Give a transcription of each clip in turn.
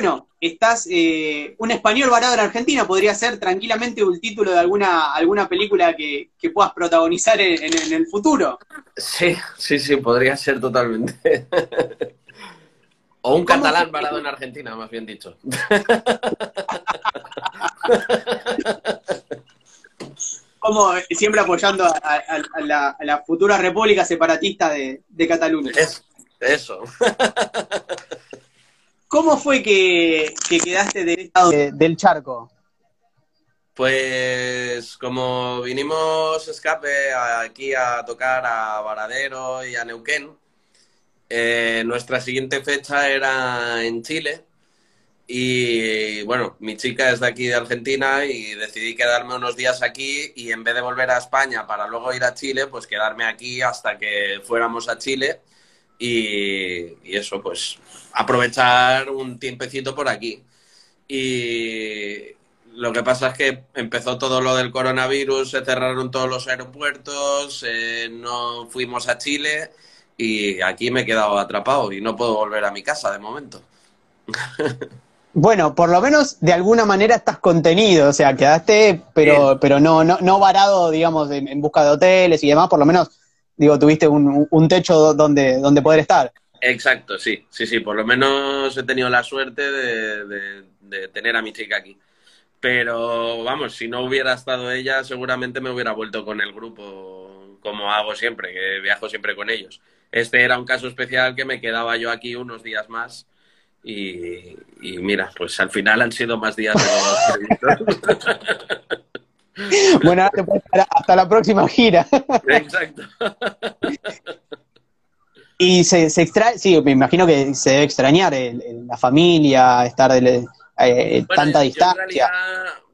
bueno, estás eh, un español varado en Argentina, podría ser tranquilamente un título de alguna, alguna película que, puedas protagonizar en, el futuro. Sí, sí, sí, podría ser totalmente. o un catalán varado en Argentina, más bien dicho. Como siempre apoyando a, la, futura república separatista de, Cataluña. eso. ¿Cómo fue que, quedaste del lado del charco? Pues como vinimos escape aquí a tocar a Varadero y a Neuquén, eh, nuestra siguiente fecha era en Chile y bueno, mi chica es de aquí de Argentina y decidí quedarme unos días aquí y en vez de volver a España para luego ir a Chile, pues quedarme aquí hasta que fuéramos a Chile y, eso, pues aprovechar un tiempecito por aquí. Y lo que pasa es que empezó todo lo del coronavirus, se cerraron todos los aeropuertos, eh, no fuimos a Chile y aquí me he quedado atrapado y no puedo volver a mi casa de momento. Bueno, por lo menos de alguna manera estás contenido, o sea, quedaste, pero, pero no, no, no varado, digamos, en, busca de hoteles y demás, por lo menos digo, tuviste un, techo donde, donde poder estar. Exacto, sí, sí, sí, por lo menos he tenido la suerte de, tener a mi chica aquí. Pero vamos, si no hubiera estado ella, seguramente me hubiera vuelto con el grupo como hago siempre, que viajo siempre con ellos. Este era un caso especial que me quedaba yo aquí unos días más y, mira, pues al final han sido más días de los Bueno, hasta la próxima gira. Exacto. Y se, se extrae, sí, me imagino que se debe extrañar la familia, estar de, eh, tanta distancia.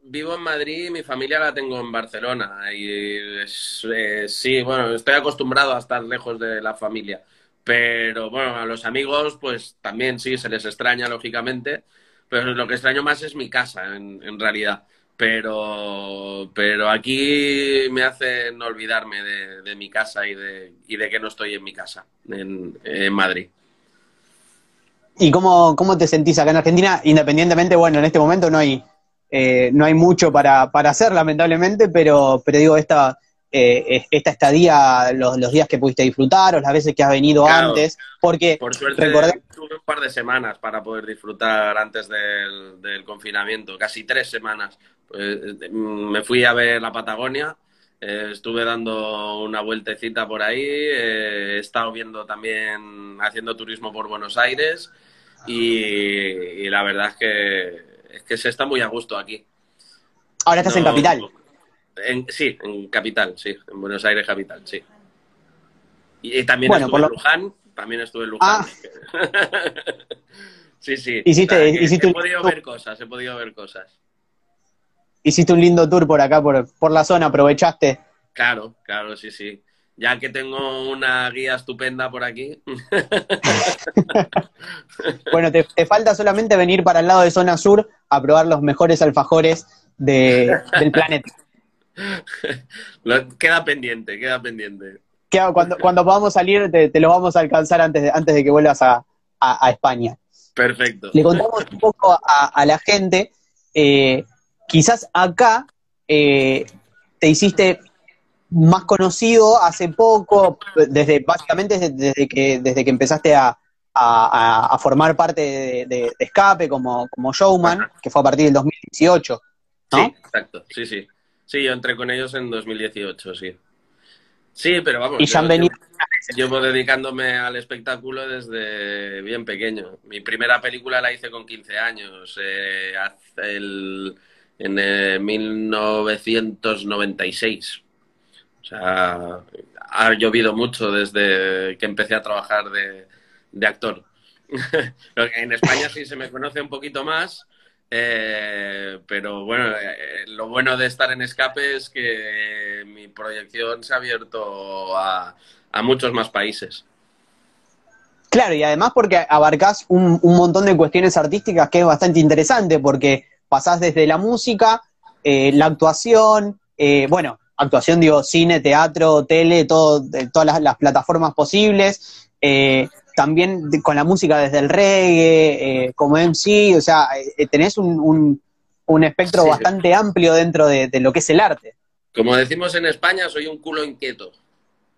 vivo en Madrid, mi familia la tengo en Barcelona y sí, bueno, estoy acostumbrado a estar lejos de la familia, pero bueno, a los amigos pues también sí, se les extraña lógicamente, pero lo que extraño más es mi casa en realidad pero, pero aquí me hacen olvidarme de, mi casa y de, y de que no estoy en mi casa, en, Madrid. ¿Y cómo, cómo, te sentís acá en Argentina? Independientemente, bueno, en este momento no hay, eh, no hay mucho para, para hacer, lamentablemente, pero, pero digo, esta, eh, esta estadía, los, los, días que pudiste disfrutar o las veces que has venido antes, porque... Por suerte tuve un par de semanas para poder disfrutar antes del, del confinamiento, casi tres semanas, pues, me fui a ver la Patagonia, eh, estuve dando una vueltecita por ahí, eh, he estado viendo también, haciendo turismo por Buenos Aires y, la verdad es que, es que se está muy a gusto aquí. Ahora estás en Capital. Sí, en Capital, sí, en Buenos Aires Capital, sí. Y, también estuve en Luján, también estuve en Luján. Ah. sí, sí. Hiciste, he podido ver cosas, he podido ver cosas hiciste un lindo tour por acá, por, por la zona, aprovechaste. Claro, claro, sí, sí. Ya que tengo una guía estupenda por aquí. bueno, te, falta solamente venir para el lado de zona sur a probar los mejores alfajores del planeta. queda pendiente, queda pendiente. Cuando, cuando podamos salir, te, lo vamos a alcanzar antes de, antes de que vuelvas a, España. Perfecto. Le contamos un poco a, la gente eh, quizás acá eh, te hiciste más conocido hace poco, desde básicamente desde, que desde que empezaste a, formar parte de, Escape como, como showman, que fue a partir del 2018, ¿no? Sí, exacto, sí, sí. Sí, yo entré con ellos en 2018, sí. Sí, pero vamos. Y ya han venido. Llevo, dedicándome al espectáculo desde bien pequeño. Mi primera película la hice con 15 años. Eh, el, en 1996. O sea, ha llovido mucho desde que empecé a trabajar de, actor. en España sí se me conoce un poquito más, eh, pero bueno, eh, lo bueno de estar en escape es que mi proyección se ha abierto a, muchos más países. Claro, y además porque abarcas un, montón de cuestiones artísticas que es bastante interesante, porque pasás desde la música, eh, la actuación, eh, bueno, actuación digo, cine, teatro, tele, todo, todas las, plataformas posibles, eh, también con la música desde el reggae, eh, como MC, o sea, eh, tenés un, un, espectro bastante amplio dentro de, lo que es el arte. Como decimos en España, soy un culo inquieto.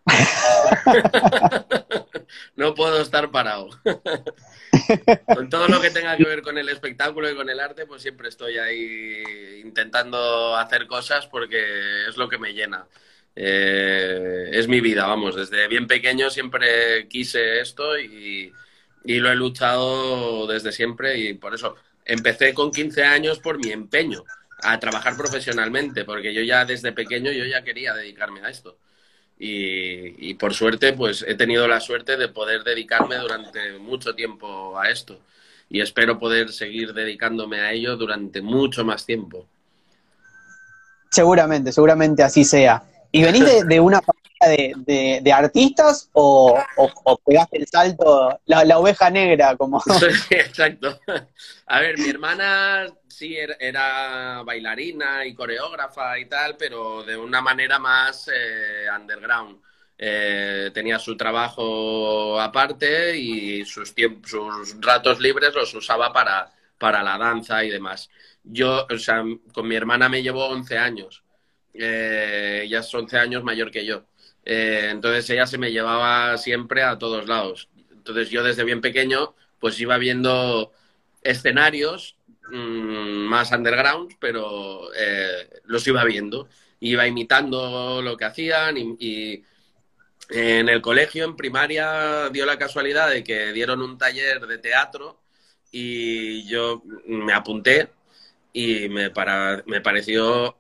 no puedo estar parado. con todo lo que tenga que ver con el espectáculo y con el arte, pues siempre estoy ahí intentando hacer cosas porque es lo que me llena. Eh, es mi vida, vamos, desde bien pequeño siempre quise esto y, lo he luchado desde siempre y por eso empecé con 15 años por mi empeño a trabajar profesionalmente, porque yo ya desde pequeño yo ya quería dedicarme a esto. Y, y, por suerte, pues he tenido la suerte de poder dedicarme durante mucho tiempo a esto. Y espero poder seguir dedicándome a ello durante mucho más tiempo. Seguramente, seguramente así sea. ¿Y venís de, una familia de, artistas o, pegaste el salto, la, oveja negra, como... Exacto. A ver, mi hermana sí era, bailarina y coreógrafa y tal, pero de una manera más eh, underground. Eh, tenía su trabajo aparte y sus, sus ratos libres los usaba para, para la danza y demás. Yo, o sea, con mi hermana me llevo 11 años eh, ella es 11 años mayor que yo. Eh, entonces ella se me llevaba siempre a todos lados. Entonces yo desde bien pequeño pues iba viendo escenarios mm, más underground, pero eh, los iba viendo. Iba imitando lo que hacían y, en el colegio, en primaria, dio la casualidad de que dieron un taller de teatro y yo me apunté y me, para, me pareció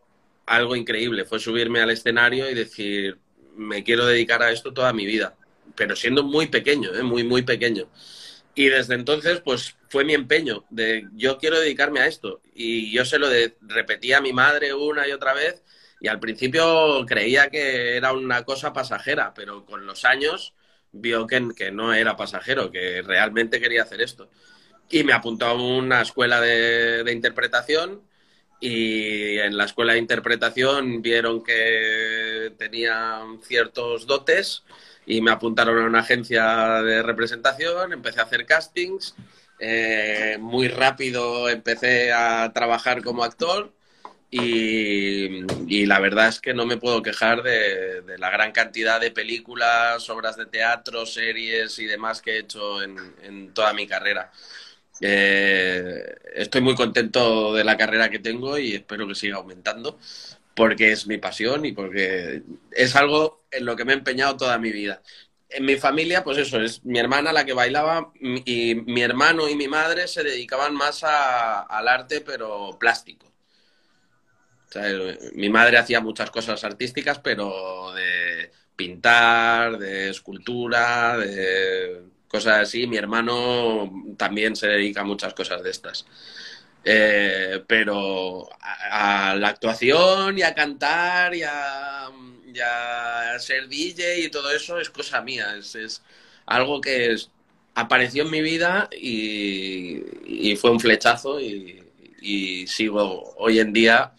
algo increíble. Fue subirme al escenario y decir, me quiero dedicar a esto toda mi vida. Pero siendo muy pequeño, ¿eh? muy, muy pequeño. Y desde entonces, pues fue mi empeño de yo quiero dedicarme a esto. Y yo se lo de, repetí a mi madre una y otra vez. Y al principio creía que era una cosa pasajera, pero con los años vio que, no era pasajero, que realmente quería hacer esto. Y me apuntó a una escuela de interpretación y en la escuela de interpretación vieron que tenía ciertos dotes y me apuntaron a una agencia de representación, empecé a hacer castings, eh, muy rápido empecé a trabajar como actor y, la verdad es que no me puedo quejar de, la gran cantidad de películas, obras de teatro, series y demás que he hecho en toda mi carrera. Eh, estoy muy contento de la carrera que tengo y espero que siga aumentando porque es mi pasión y porque es algo en lo que me he empeñado toda mi vida. En mi familia, pues eso, es mi hermana la que bailaba y mi hermano y mi madre se dedicaban más al arte, pero plástico. mi madre hacía muchas cosas artísticas, pero de pintar, de escultura, de cosas así. Mi hermano también se dedica a muchas cosas de estas. Eh, pero a, la actuación y a cantar y a, ser DJ y todo eso es cosa mía. Es, algo que apareció en mi vida y, fue un flechazo y, sigo hoy en día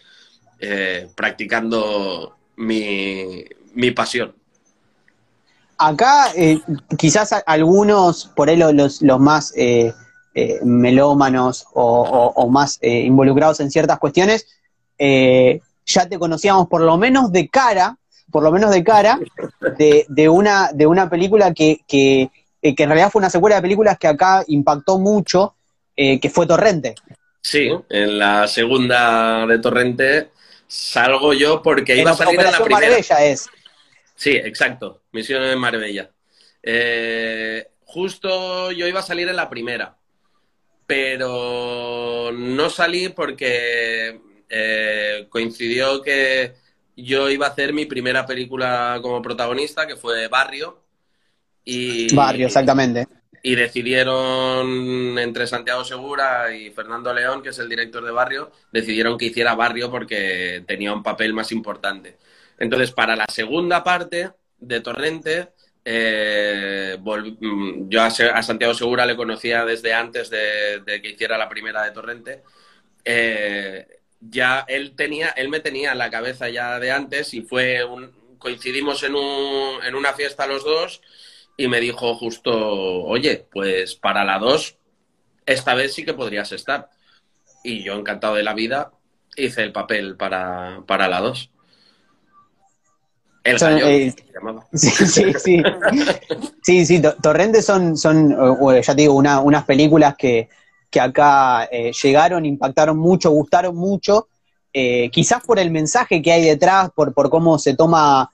eh, practicando mi, mi pasión. Acá eh, quizás algunos, por ahí los, los más eh, eh, melómanos o, más involucrados en ciertas cuestiones, ya te conocíamos por lo menos de cara, por lo menos de cara, de, una, de una película que, que, en realidad fue una secuela de películas que acá impactó mucho, que fue Torrente. Sí, en la segunda de Torrente salgo yo porque iba a salir en la primera. es. Sí, exacto. Misión en Marbella. Eh, justo yo iba a salir en la primera, pero no salí porque eh, coincidió que yo iba a hacer mi primera película como protagonista, que fue Barrio. Y, Barrio, exactamente. Y decidieron entre Santiago Segura y Fernando León, que es el director de Barrio, decidieron que hiciera Barrio porque tenía un papel más importante. Entonces, para la segunda parte de Torrente, eh, mm, yo a, Santiago Segura le conocía desde antes de, que hiciera la primera de Torrente. Eh, ya él tenía, él me tenía en la cabeza ya de antes y fue un, coincidimos en, un, en una fiesta los dos y me dijo justo, oye, pues para la 2, esta vez sí que podrías estar. Y yo, encantado de la vida, hice el papel para, para la 2. El son, eh, sí, sí, sí. sí, sí, Torrentes son, son ya te digo, una, unas películas que, que acá eh, llegaron, impactaron mucho, gustaron mucho, eh, quizás por el mensaje que hay detrás, por, por cómo se toma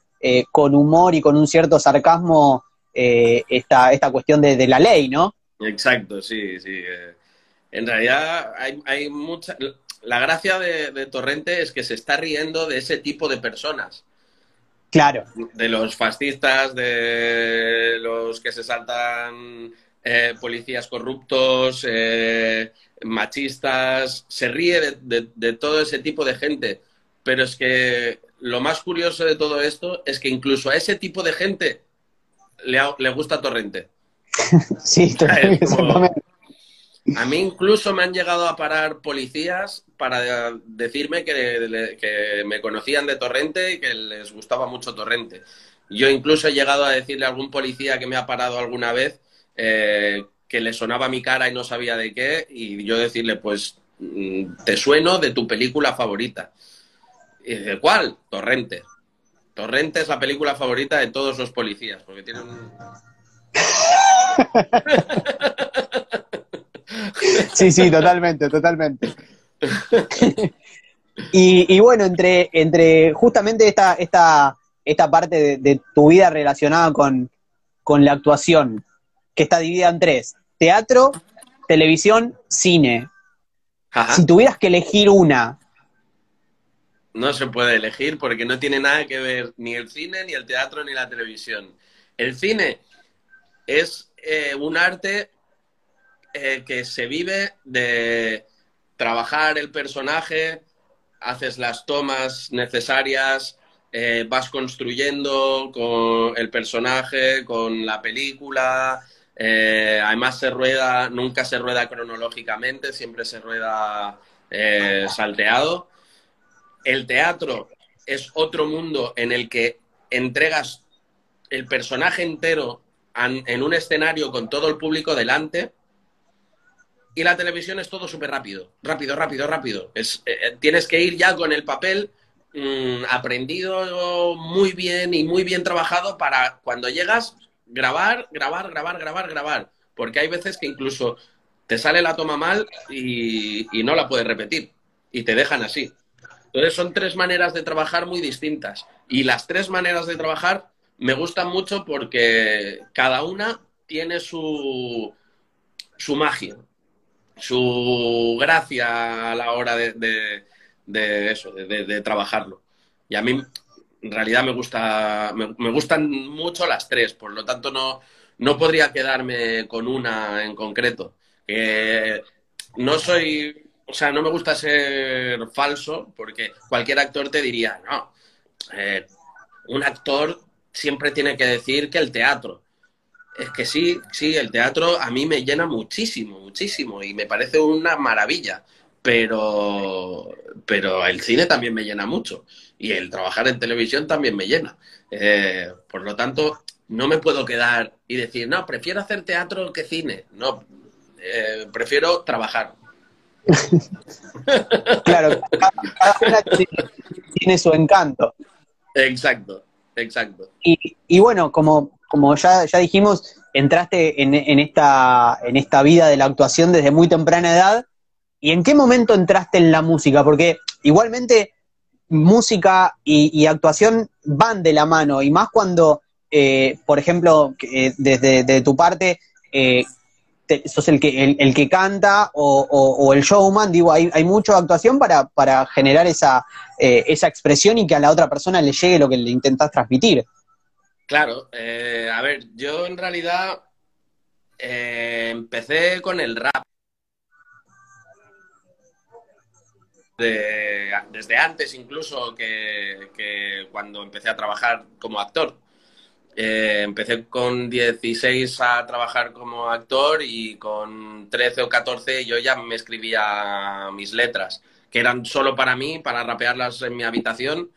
con humor y con un cierto sarcasmo esta, esta cuestión de, la ley, ¿no? Exacto, sí, sí. En realidad hay, hay mucha... La gracia de, de Torrente es que se está riendo de ese tipo de personas Claro. De los fascistas, de los que se saltan eh, policías corruptos, eh, machistas, se ríe de, todo ese tipo de gente. Pero es que lo más curioso de todo esto es que incluso a ese tipo de gente le, le gusta Torrente. sí, totalmente. A mí incluso me han llegado a parar policías para decirme que, me conocían de Torrente y que les gustaba mucho Torrente. Yo incluso he llegado a decirle a algún policía que me ha parado alguna vez eh, que le sonaba mi cara y no sabía de qué, y yo decirle, pues, mm, te sueno de tu película favorita. Y dice, ¿cuál? Torrente. Torrente es la película favorita de todos los policías, porque tienen... Sí, sí, totalmente, totalmente. Y, bueno, entre, entre justamente esta, esta, esta parte de, tu vida relacionada con, la actuación, que está dividida en tres, teatro, televisión, cine. Si tuvieras que elegir una. No se puede elegir porque no tiene nada que ver ni el cine, ni el teatro, ni la televisión. El cine es eh, un arte eh, que se vive de trabajar el personaje, haces las tomas necesarias, eh, vas construyendo con el personaje, con la película. Eh, además se rueda, nunca se rueda cronológicamente, siempre se rueda salteado. El teatro es otro mundo en el que entregas el personaje entero en un escenario con todo el público delante y la televisión es todo súper rápido, rápido, rápido, rápido. Es, eh, eh, tienes que ir ya con el papel mm, aprendido muy bien y muy bien trabajado para cuando llegas grabar, grabar, grabar, grabar, grabar. Porque hay veces que incluso te sale la toma mal y, y no la puedes repetir y te dejan así. Entonces son tres maneras de trabajar muy distintas. Y las tres maneras de trabajar me gustan mucho porque cada una tiene su, su magia su gracia a la hora de, eso, de, trabajarlo. Y a mí, en realidad, me, gusta, me, gustan mucho las tres, por lo tanto, no, no podría quedarme con una en concreto. no soy, o sea, no me gusta ser falso, porque cualquier actor te diría, no, eh, un actor siempre tiene que decir que el teatro es que sí, sí, el teatro a mí me llena muchísimo, muchísimo y me parece una maravilla, pero, pero el cine también me llena mucho y el trabajar en televisión también me llena. Eh, por lo tanto, no me puedo quedar y decir, no, prefiero hacer teatro que cine. No, eh, prefiero trabajar. claro, cada una tiene su encanto. Exacto, exacto. Y, y bueno, como como ya, ya dijimos, entraste en, esta, en esta vida de la actuación desde muy temprana edad. ¿Y en qué momento entraste en la música? Porque igualmente música y, actuación van de la mano, y más cuando, eh, por ejemplo, eh, desde tu parte, eh, sos el que, el, que canta o, el showman, digo, hay, hay mucha actuación para, para generar esa, esa expresión y que a la otra persona le llegue lo que le intentas transmitir. Claro, eh, a ver, yo en realidad eh, empecé con el rap. desde antes incluso que, cuando empecé a trabajar como actor. Eh, empecé con 16 a trabajar como actor y con 13 o 14 yo ya me escribía mis letras, que eran solo para mí, para rapearlas en mi habitación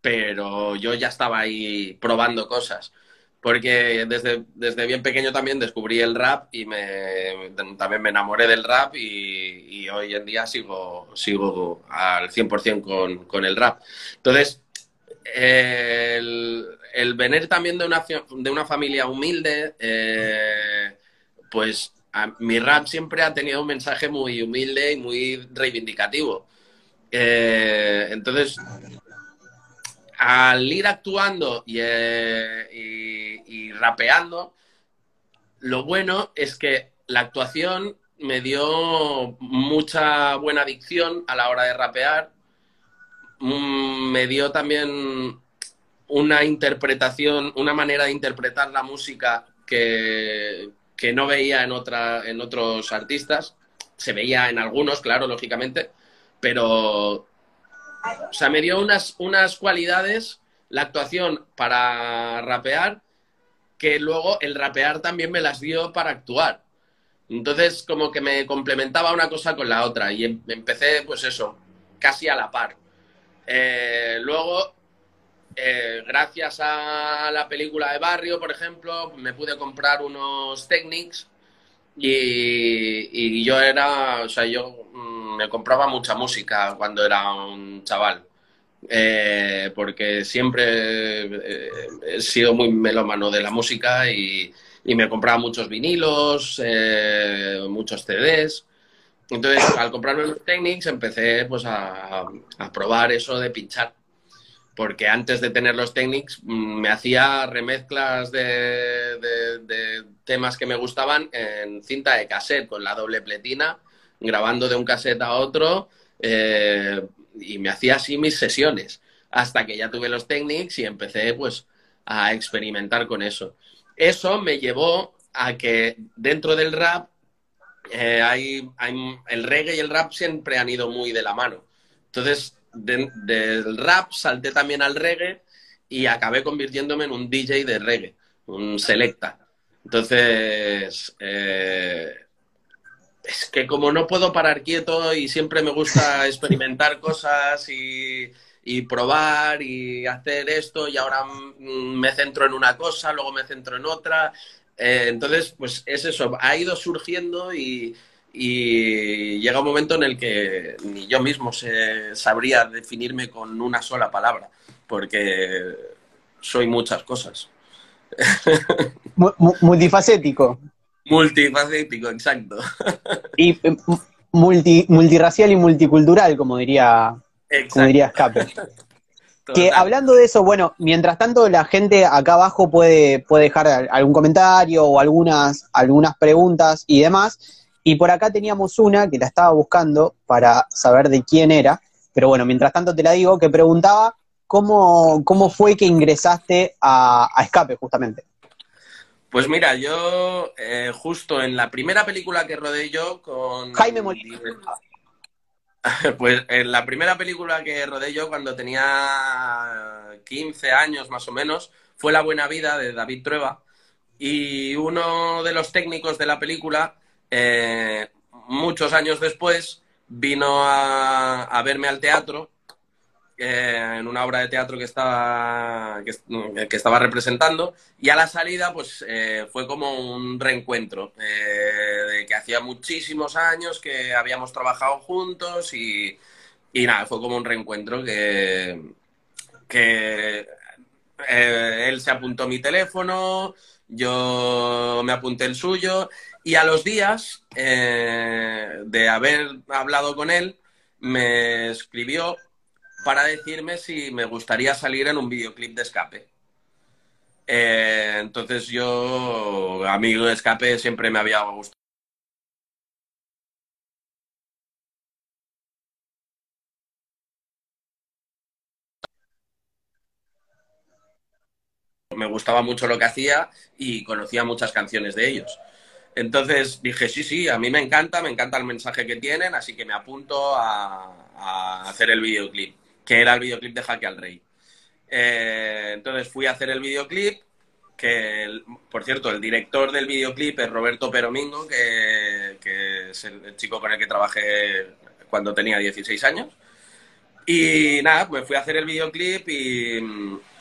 pero yo ya estaba ahí probando cosas. porque desde, desde bien pequeño también descubrí el rap y me, también me enamoré del rap y, hoy en día sigo, sigo al 100% con, con el rap. Entonces, el, el, venir también de una, de una familia humilde, eh, pues mi rap siempre ha tenido un mensaje muy humilde y muy reivindicativo. Eh, entonces, al ir actuando eh, y, rapeando, lo bueno es que la actuación me dio mucha buena dicción a la hora de rapear, mm, me dio también una interpretación, una manera de interpretar la música que, que no veía en, otra, en otros artistas. Se veía en algunos, claro, lógicamente, pero o sea, me dio unas, unas cualidades la actuación para rapear que luego el rapear también me las dio para actuar. Entonces, como que me complementaba una cosa con la otra y em, empecé, pues eso, casi a la par. Eh, luego, eh, gracias a la película de Barrio, por ejemplo, me pude comprar unos Technics y, yo era, o sea, yo mm, me compraba mucha música cuando era un chaval. Eh, porque siempre eh, he sido muy melómano de la música y, me compraba muchos vinilos, eh, muchos CDs. Entonces, al comprarme los Technics, empecé pues, a, probar eso de pinchar. Porque antes de tener los Technics, mm, me hacía remezclas de, temas que me gustaban en cinta de cassette, con la doble pletina, grabando de un cassette a otro eh, y me hacía así mis sesiones hasta que ya tuve los Technics y empecé pues a experimentar con eso. Eso me llevó a que dentro del rap eh, hay, el reggae y el rap siempre han ido muy de la mano. Entonces, del rap salté también al reggae y acabé convirtiéndome en un DJ de reggae, un selecta. Entonces, eh, es que como no puedo parar quieto y siempre me gusta experimentar cosas y, probar y hacer esto y ahora me centro en una cosa, luego me centro en otra. Eh, entonces, pues es eso, ha ido surgiendo y, llega un momento en el que ni yo mismo sabría definirme con una sola palabra, porque soy muchas cosas. Multifacético. Multifacético, exacto. Y eh, multi, multirracial y multicultural, como diría, como diría Escape. Que hablando de eso, bueno, mientras tanto la gente acá abajo puede, puede dejar algún comentario o algunas, algunas preguntas y demás. Y por acá teníamos una que la estaba buscando para saber de quién era. Pero bueno, mientras tanto te la digo, que preguntaba cómo, cómo fue que ingresaste a Escape, justamente. Pues mira, yo eh, justo en la primera película que rodé yo con... Jaime Molina. Pues en la primera película que rodé yo cuando tenía 15 años más o menos fue La Buena Vida de David Trueba y uno de los técnicos de la película, eh, muchos años después, vino a verme al teatro en una obra de teatro que estaba, que, estaba representando y a la salida pues eh, fue como un reencuentro eh, de que hacía muchísimos años que habíamos trabajado juntos y, y nada, fue como un reencuentro que, que eh, él se apuntó mi teléfono, yo me apunté el suyo y a los días de haber hablado con él me escribió para decirme si me gustaría salir en un videoclip de escape. Eh, entonces yo, amigo de escape, siempre me había gustado. Me gustaba mucho lo que hacía y conocía muchas canciones de ellos. Entonces dije, sí, sí, a mí me encanta, me encanta el mensaje que tienen, así que me apunto a hacer el videoclip que era el videoclip de Jaque al Rey. Eh, entonces fui a hacer el videoclip, que por cierto, el director del videoclip es Roberto Peromingo, que, es el, chico con el que trabajé cuando tenía 16 años. Y nada, pues fui a hacer el videoclip y,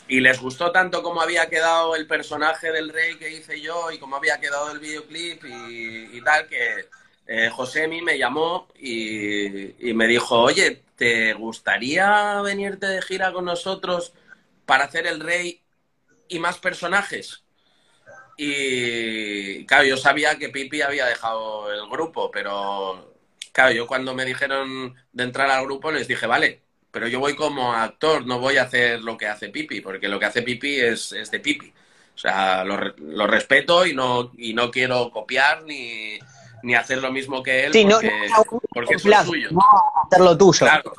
y les gustó tanto cómo había quedado el personaje del rey que hice yo y cómo había quedado el videoclip y, tal, que eh, Josemi me llamó y, me dijo, oye, ¿te gustaría venirte de gira con nosotros para hacer el rey y más personajes? Y claro, yo sabía que Pipi había dejado el grupo, pero claro, yo cuando me dijeron de entrar al grupo les dije, vale, pero yo voy como actor, no voy a hacer lo que hace Pipi, porque lo que hace Pipi es, de Pipi. O sea, lo, respeto y no, y no quiero copiar ni, hacer lo mismo que él porque, es suyo. No hacer lo tuyo. Claro,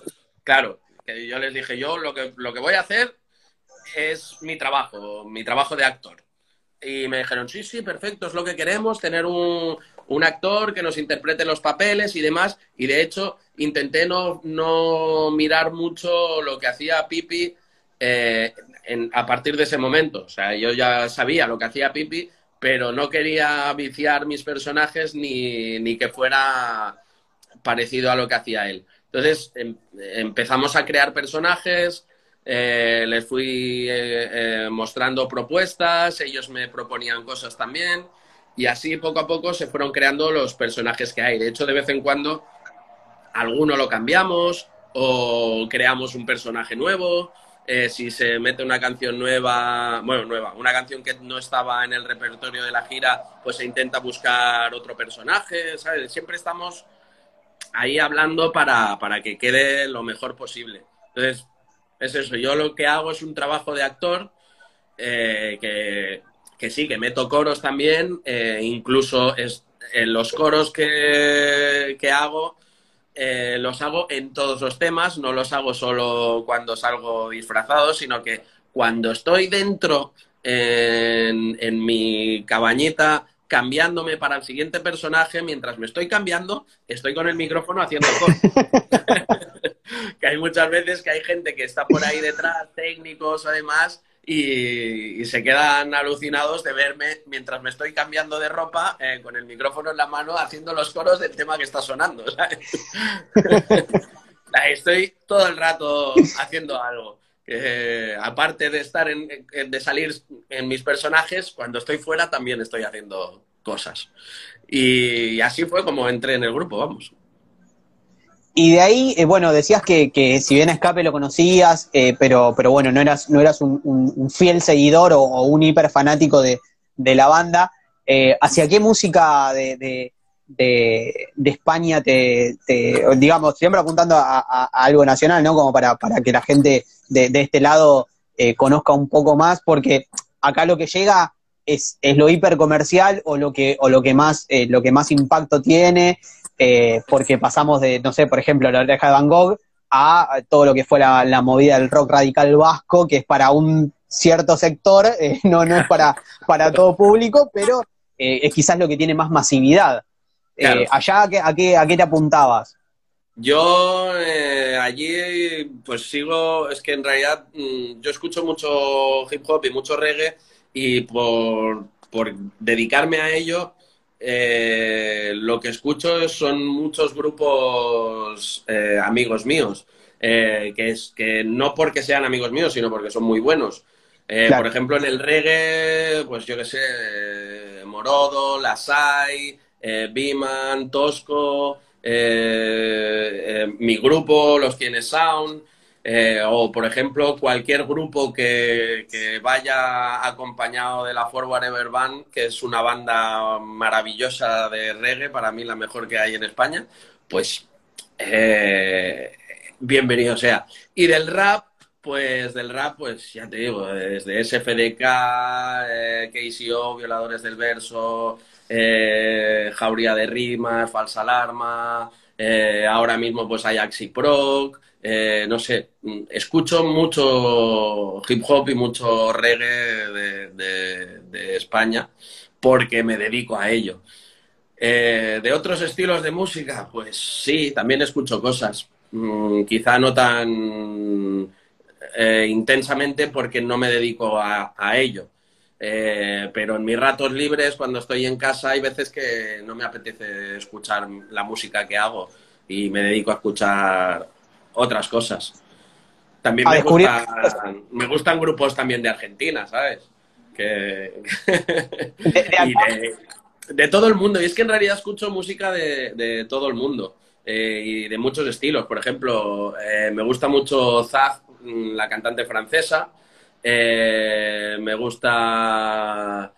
claro. Que yo les dije, yo lo que, lo que voy a hacer es mi trabajo, mi trabajo de actor. Y me dijeron, sí, sí, perfecto, es lo que queremos, tener un, un actor que nos interprete los papeles y demás. Y de hecho, intenté no, no mirar mucho lo que hacía Pipi eh, a partir de ese momento. O sea, yo ya sabía lo que hacía Pipi, pero no quería viciar mis personajes ni, que fuera parecido a lo que hacía él. Entonces em, empezamos a crear personajes, eh, les fui eh, mostrando propuestas, ellos me proponían cosas también y así poco a poco se fueron creando los personajes que hay. De hecho, de vez en cuando alguno lo cambiamos o creamos un personaje nuevo. Eh, si se mete una canción nueva, bueno, nueva, una canción que no estaba en el repertorio de la gira, pues se intenta buscar otro personaje, ¿sabes? Siempre estamos ahí hablando para, para que quede lo mejor posible. Entonces, es eso, yo lo que hago es un trabajo de actor eh, que que sí, que meto coros también, eh, incluso es, en los coros que, hago, eh, los hago en todos los temas, no los hago solo cuando salgo disfrazado, sino que cuando estoy dentro en, en mi cabañita cambiándome para el siguiente personaje, mientras me estoy cambiando, estoy con el micrófono haciendo coros. que hay muchas veces que hay gente que está por ahí detrás, técnicos además, y, se quedan alucinados de verme mientras me estoy cambiando de ropa eh, con el micrófono en la mano haciendo los coros del tema que está sonando. estoy todo el rato haciendo algo. aparte de estar en, de salir en mis personajes, cuando estoy fuera también estoy haciendo cosas. y así fue como entré en el grupo, vamos. Y de ahí, eh, bueno, decías que, que, si bien Escape lo conocías, eh, pero, pero bueno, no eras, no eras un, fiel seguidor o, un hiper fanático de, la banda. Eh, ¿Hacia qué música de, España te, digamos, siempre apuntando a, algo nacional, ¿no? Como para, para que la gente de, este lado conozca un poco más, porque acá lo que llega es, es lo hiper comercial o lo que, o lo que más, lo que más impacto tiene eh, porque pasamos de, no sé, por ejemplo, la oreja de Van Gogh a todo lo que fue la, movida del rock radical vasco, que es para un cierto sector, eh, no, no es para, para todo público, pero eh, es quizás lo que tiene más masividad. allá, ¿a qué, ¿a qué te apuntabas? Yo allí pues sigo, es que en realidad mm, yo escucho mucho hip hop y mucho reggae y por, por dedicarme a ello eh, lo que escucho son muchos grupos eh, amigos míos, eh, que, es, que no porque sean amigos míos, sino porque son muy buenos. Por ejemplo, en el reggae, pues yo que sé, Morodo, Lasai, Biman, Tosco, mi grupo, Los Quienes Sound. Eh, o, por ejemplo, cualquier grupo que, vaya acompañado de la Forward Ever Band, que es una banda maravillosa de reggae, para mí la mejor que hay en España, pues eh, bienvenido sea. Y del rap, pues del rap, pues ya te digo, desde SFDK, eh, KCO, Violadores del Verso, eh, Jauría de Rimas, Falsa Alarma, ahora mismo pues hay Axiproc, eh, no sé, escucho mucho hip hop y mucho reggae de, España porque me dedico a ello. Eh, de otros estilos de música, pues sí, también escucho cosas. Mm, quizá no tan eh, intensamente porque no me dedico a, ello. pero en mis ratos libres, cuando estoy en casa, hay veces que no me apetece escuchar la música que hago y me dedico a escuchar otras cosas. También me, gustan, me gustan grupos también de Argentina, ¿sabes? Que... de, todo el mundo. Y es que en realidad escucho música de, todo el mundo. Eh, y de muchos estilos. Por ejemplo, eh, me gusta mucho Zaz, mm, la cantante francesa. Eh, me gusta...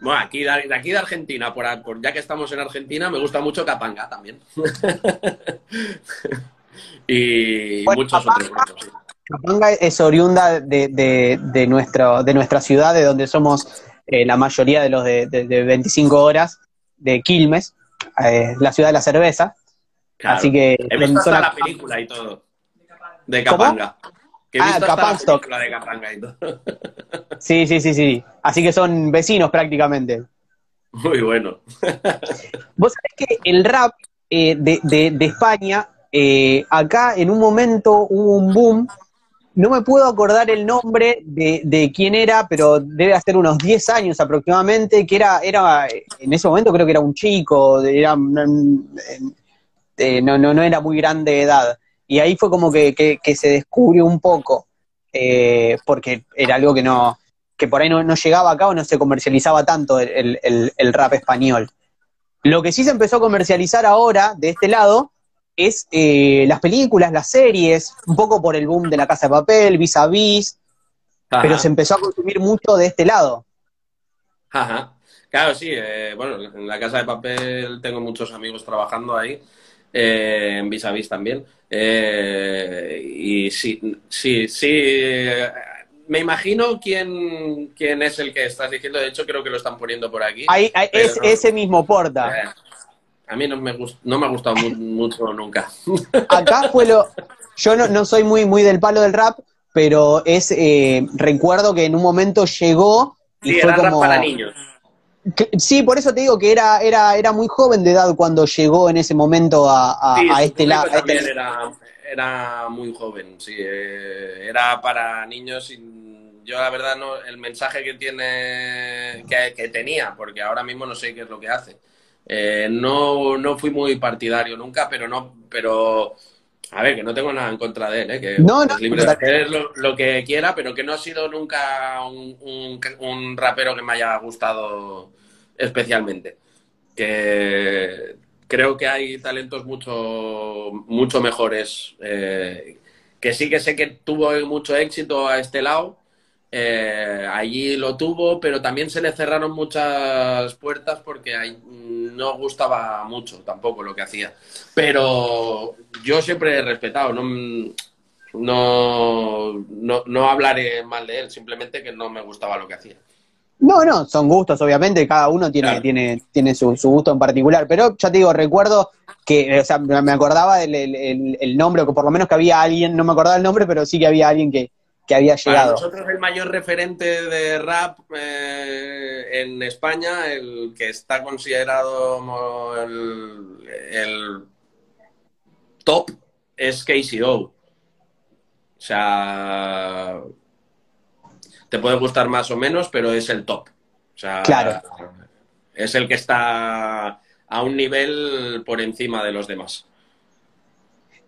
Bueno, aquí de, aquí de Argentina, por, ya que estamos en Argentina, me gusta mucho Capanga también. y muchos otros grupos. Capanga es oriunda de, de, de, nuestro, de nuestra ciudad, de donde somos eh, la mayoría de los de, 25 horas, de Quilmes, eh, la ciudad de la cerveza. Así que. He visto la película y todo. De Capanga. Que he ah, Capangstock. La de Capanga y todo. sí, sí, sí, sí. Así que son vecinos prácticamente. Muy bueno. Vos sabés que el rap eh, de, de, España, acá en un momento hubo un boom no me puedo acordar el nombre de, quién era, pero debe hacer unos 10 años aproximadamente, que era, era, en ese momento creo que era un chico, era, eh, no, no, no era muy grande de edad. Y ahí fue como que, se descubrió un poco, eh, porque era algo que no, que por ahí no, llegaba acá o no se comercializaba tanto el, el rap español. Lo que sí se empezó a comercializar ahora, de este lado, es eh, las películas, las series, un poco por el boom de la casa de papel, vis a vis, pero se empezó a consumir mucho de este lado. Ajá. Claro, sí, eh, bueno, en la casa de papel tengo muchos amigos trabajando ahí, eh, en vis a vis también. y sí, sí, sí. Me imagino quién, quién es el que estás diciendo. De hecho, creo que lo están poniendo por aquí. Ahí, es ese mismo Porta. A mí no me, no me ha gustado mucho nunca. Acá fue lo... Yo no, soy muy, muy del palo del rap, pero es eh, recuerdo que en un momento llegó y fue como... para niños. sí, por eso te digo que era, era, era muy joven de edad cuando llegó en ese momento a, este lado. También este era, era, muy joven, sí. Eh, era para niños y yo la verdad no, el mensaje que tiene, que tenía, porque ahora mismo no sé qué es lo que hace eh, no, no fui muy partidario nunca, pero no, pero a ver, que no tengo nada en contra de él, ¿eh? que es libre de hacer lo, que quiera, pero que no ha sido nunca un, rapero que me haya gustado especialmente. Que creo que hay talentos mucho, mucho mejores. Eh, que sí que sé que tuvo mucho éxito a este lado, eh, allí lo tuvo, pero también se le cerraron muchas puertas porque no gustaba mucho tampoco lo que hacía. Pero yo siempre he respetado, no, no, no, hablaré mal de él, simplemente que no me gustaba lo que hacía. No, no, son gustos, obviamente, cada uno tiene, tiene, tiene su, gusto en particular, pero ya te digo, recuerdo que, o sea, me acordaba del el, nombre, o que por lo menos que había alguien, no me acordaba el nombre, pero sí que había alguien que, que había llegado. Para nosotros el mayor referente de rap eh, en España, el que está considerado como el, top, es KCO. O sea, te puede gustar más o menos, pero es el top. O sea, claro. es el que está a un nivel por encima de los demás.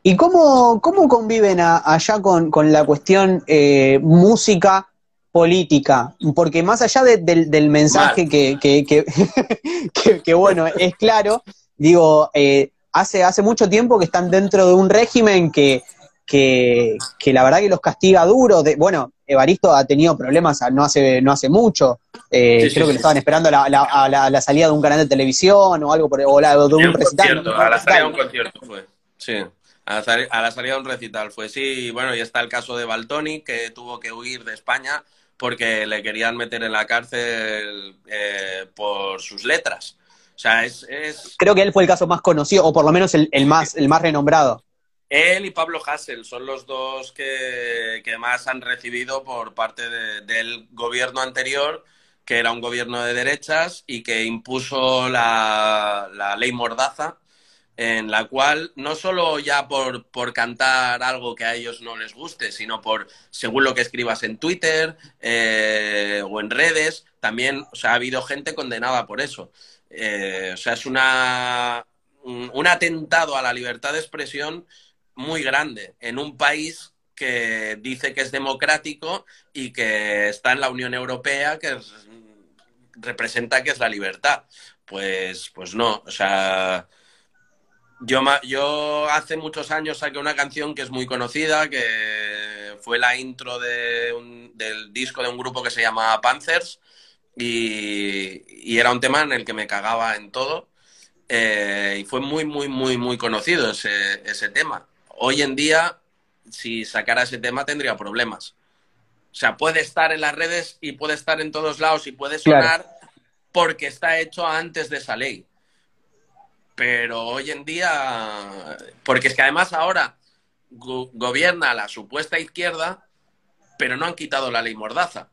¿Y cómo, cómo conviven allá con, la cuestión eh, música política? Porque más allá del, mensaje que, que, bueno, es claro, digo, eh, hace, hace mucho tiempo que están dentro de un régimen que, que, la verdad que los castiga duro. De, bueno, Evaristo ha tenido problemas no hace, no hace mucho. Eh, creo que le estaban esperando a la, salida de un canal de televisión o algo por o la, de un, recital. a la salida de un concierto fue. Sí. A la, salida de un recital fue sí, bueno, y está el caso de Baltoni, que tuvo que huir de España porque le querían meter en la cárcel eh, por sus letras. O sea, es, Creo que él fue el caso más conocido, o por lo menos el, más, el más renombrado. Él y Pablo Hassel son los dos que, más han recibido por parte del gobierno anterior, que era un gobierno de derechas y que impuso la, la ley Mordaza, en la cual no solo ya por, por, cantar algo que a ellos no les guste, sino por, según lo que escribas en Twitter eh, o en redes, también ha habido gente condenada por eso. Eh, o sea, es una, un, atentado a la libertad de expresión muy grande en un país que dice que es democrático y que está en la Unión Europea, que representa que es la libertad. Pues, pues no, o sea, yo, yo hace muchos años saqué una canción que es muy conocida, que fue la intro del disco de un grupo que se llama Panthers, y, era un tema en el que me cagaba en todo, eh, y fue muy, muy, muy, muy conocido ese, ese tema. Hoy en día, si sacara ese tema, tendría problemas. O sea, puede estar en las redes y puede estar en todos lados y puede sonar porque está hecho antes de esa ley. Pero hoy en día, porque es que además ahora gobierna la supuesta izquierda, pero no han quitado la ley Mordaza.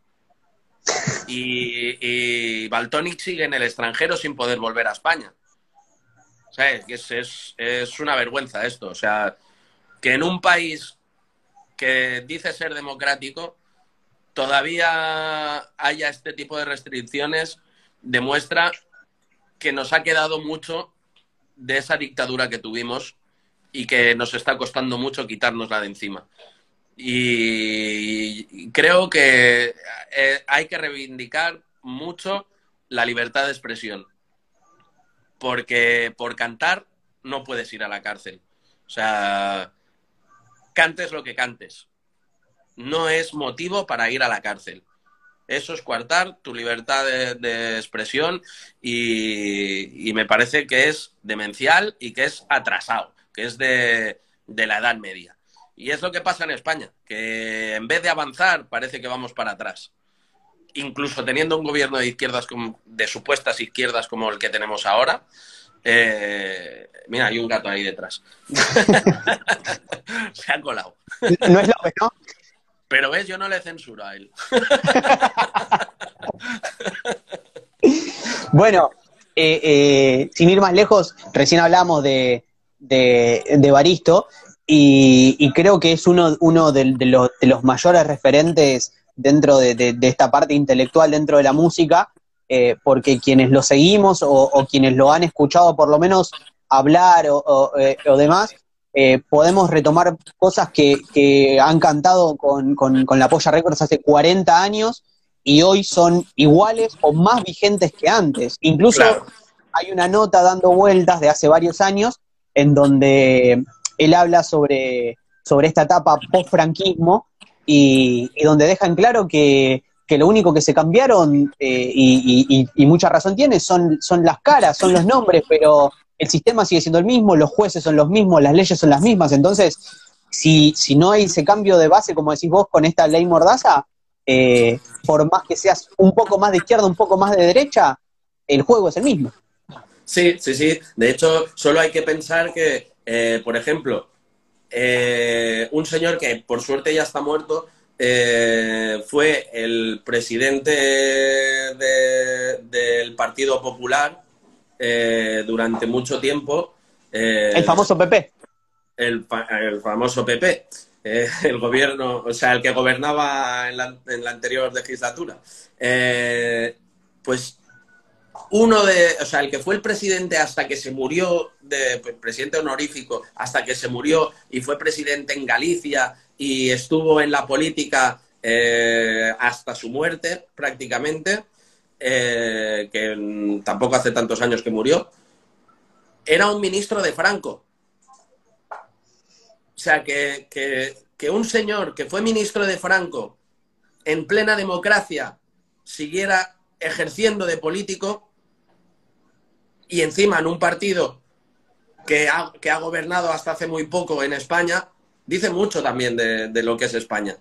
Y, y Baltonic sigue en el extranjero sin poder volver a España. O sea, es, es, es una vergüenza esto. O sea, que en un país que dice ser democrático todavía haya este tipo de restricciones demuestra que nos ha quedado mucho de esa dictadura que tuvimos y que nos está costando mucho quitárnosla de encima. Y creo que eh, hay que reivindicar mucho la libertad de expresión, porque por cantar no puedes ir a la cárcel. O sea, cantes lo que cantes. No es motivo para ir a la cárcel. Eso es coartar tu libertad de, expresión y, me parece que es demencial y que es atrasado, que es de, la Edad Media. Y es lo que pasa en España, que en vez de avanzar parece que vamos para atrás. Incluso teniendo un gobierno de izquierdas, de supuestas izquierdas como el que tenemos ahora, eh, mira, hay un gato ahí detrás. Se ha colado. No es López, ¿no? Pero ves, yo no le censuro a él. bueno, eh, eh, sin ir más lejos, recién hablamos de, de, Baristo y, creo que es uno, uno de, los, mayores referentes dentro de, esta parte intelectual, dentro de la música, eh, porque quienes lo seguimos o, quienes lo han escuchado por lo menos hablar o, o demás, eh, podemos retomar cosas que, han cantado con, la Polla Records hace 40 años y hoy son iguales o más vigentes que antes. Incluso hay una nota dando vueltas de hace varios años en donde él habla sobre, sobre esta etapa post-franquismo y, donde dejan claro que, lo único que se cambiaron, eh, y, y, mucha razón tiene, son, son las caras, son los nombres, pero el sistema sigue siendo el mismo, los jueces son los mismos, las leyes son las mismas. Entonces, si, si no hay ese cambio de base, como decís vos, con esta ley mordaza, eh, por más que seas un poco más de izquierda, un poco más de derecha, el juego es el mismo. Sí, sí, sí. De hecho, solo hay que pensar que, eh, por ejemplo, eh, un señor que por suerte ya está muerto, fue el presidente del Partido Popular eh, durante mucho tiempo. Eh, el famoso PP. El, famoso PP. Eh, el gobierno, o sea, el que gobernaba en la, anterior legislatura. pues uno de, o sea, el que fue el presidente hasta que se murió, de pues, presidente honorífico, hasta que se murió y fue presidente en Galicia y estuvo en la política hasta su muerte prácticamente, eh, que tampoco hace tantos años que murió, era un ministro de Franco. O sea, que, que, un señor que fue ministro de Franco en plena democracia siguiera ejerciendo de político y encima en un partido que ha, que ha gobernado hasta hace muy poco en España, dice mucho también de, lo que es España.